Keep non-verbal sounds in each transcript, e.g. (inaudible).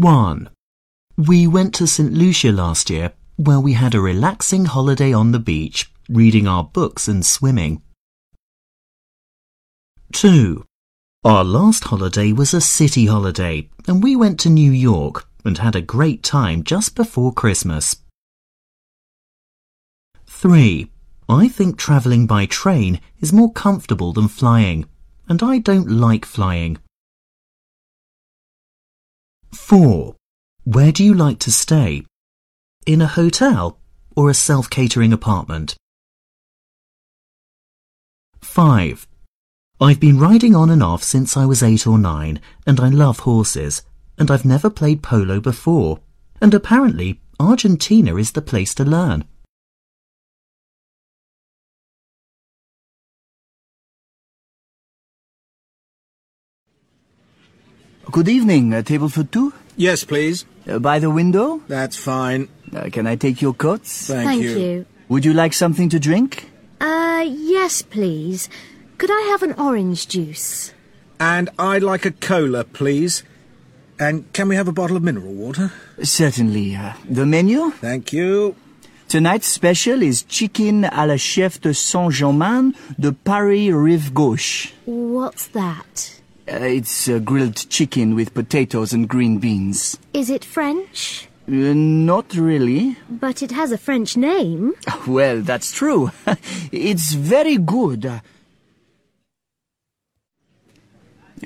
1. We went to St. Lucia last year, where we had a relaxing holiday on the beach, reading our books and swimming. 2. Our last holiday was a city holiday, and we went to New York and had a great time just before Christmas. 3. I think travelling by train is more comfortable than flying, and I don't like flying. 4. Where do you like to stay? In a hotel or a self-catering apartment? 5. I've been riding on and off since I was eight or nine, and I love horses, and I've never played polo before, and apparently Argentina is the place to learn. Good evening. A table for two? Yes, please. Uh, by the window? That's fine. Uh, can I take your coats? Thank, Thank you. you. Would you like something to drink? Uh, yes, please. Could I have an orange juice? And I'd like a cola, please. And can we have a bottle of mineral water? Certainly. Uh, the menu? Thank you. Tonight's special is chicken à la chef de Saint-Germain de Paris Rive Gauche. What's that? Uh, it's uh, grilled chicken with potatoes and green beans. Is it French? Uh, not really. But it has a French name. (laughs) Well, that's true. (laughs) it's very good.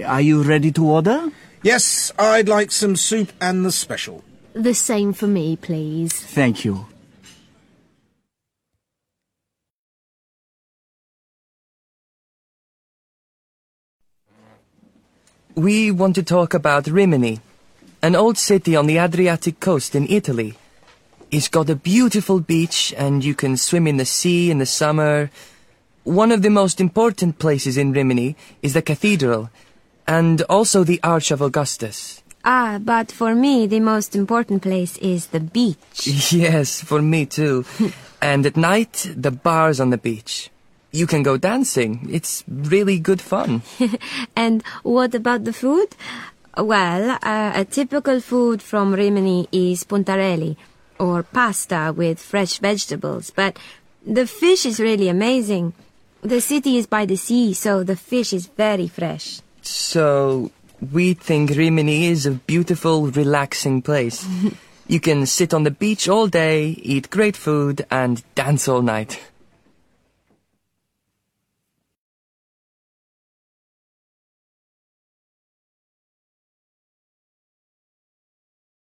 Are you ready to order? Yes, I'd like some soup and the special. The same for me, please. Thank you. We want to talk about Rimini, an old city on the Adriatic coast in Italy. It's got a beautiful beach and you can swim in the sea in the summer. One of the most important places in Rimini is the cathedral and also the Arch of Augustus. Ah, but for me, the most important place is the beach. (laughs) Yes, for me too. (laughs) and at night, the bars on the beach. You can go dancing. It's really good fun. (laughs) and what about the food? Well, uh, a typical food from Rimini is puntarelli, or pasta with fresh vegetables, but the fish is really amazing. The city is by the sea, so the fish is very fresh. So, we think Rimini is a beautiful, relaxing place. (laughs) you can sit on the beach all day, eat great food, and dance all night.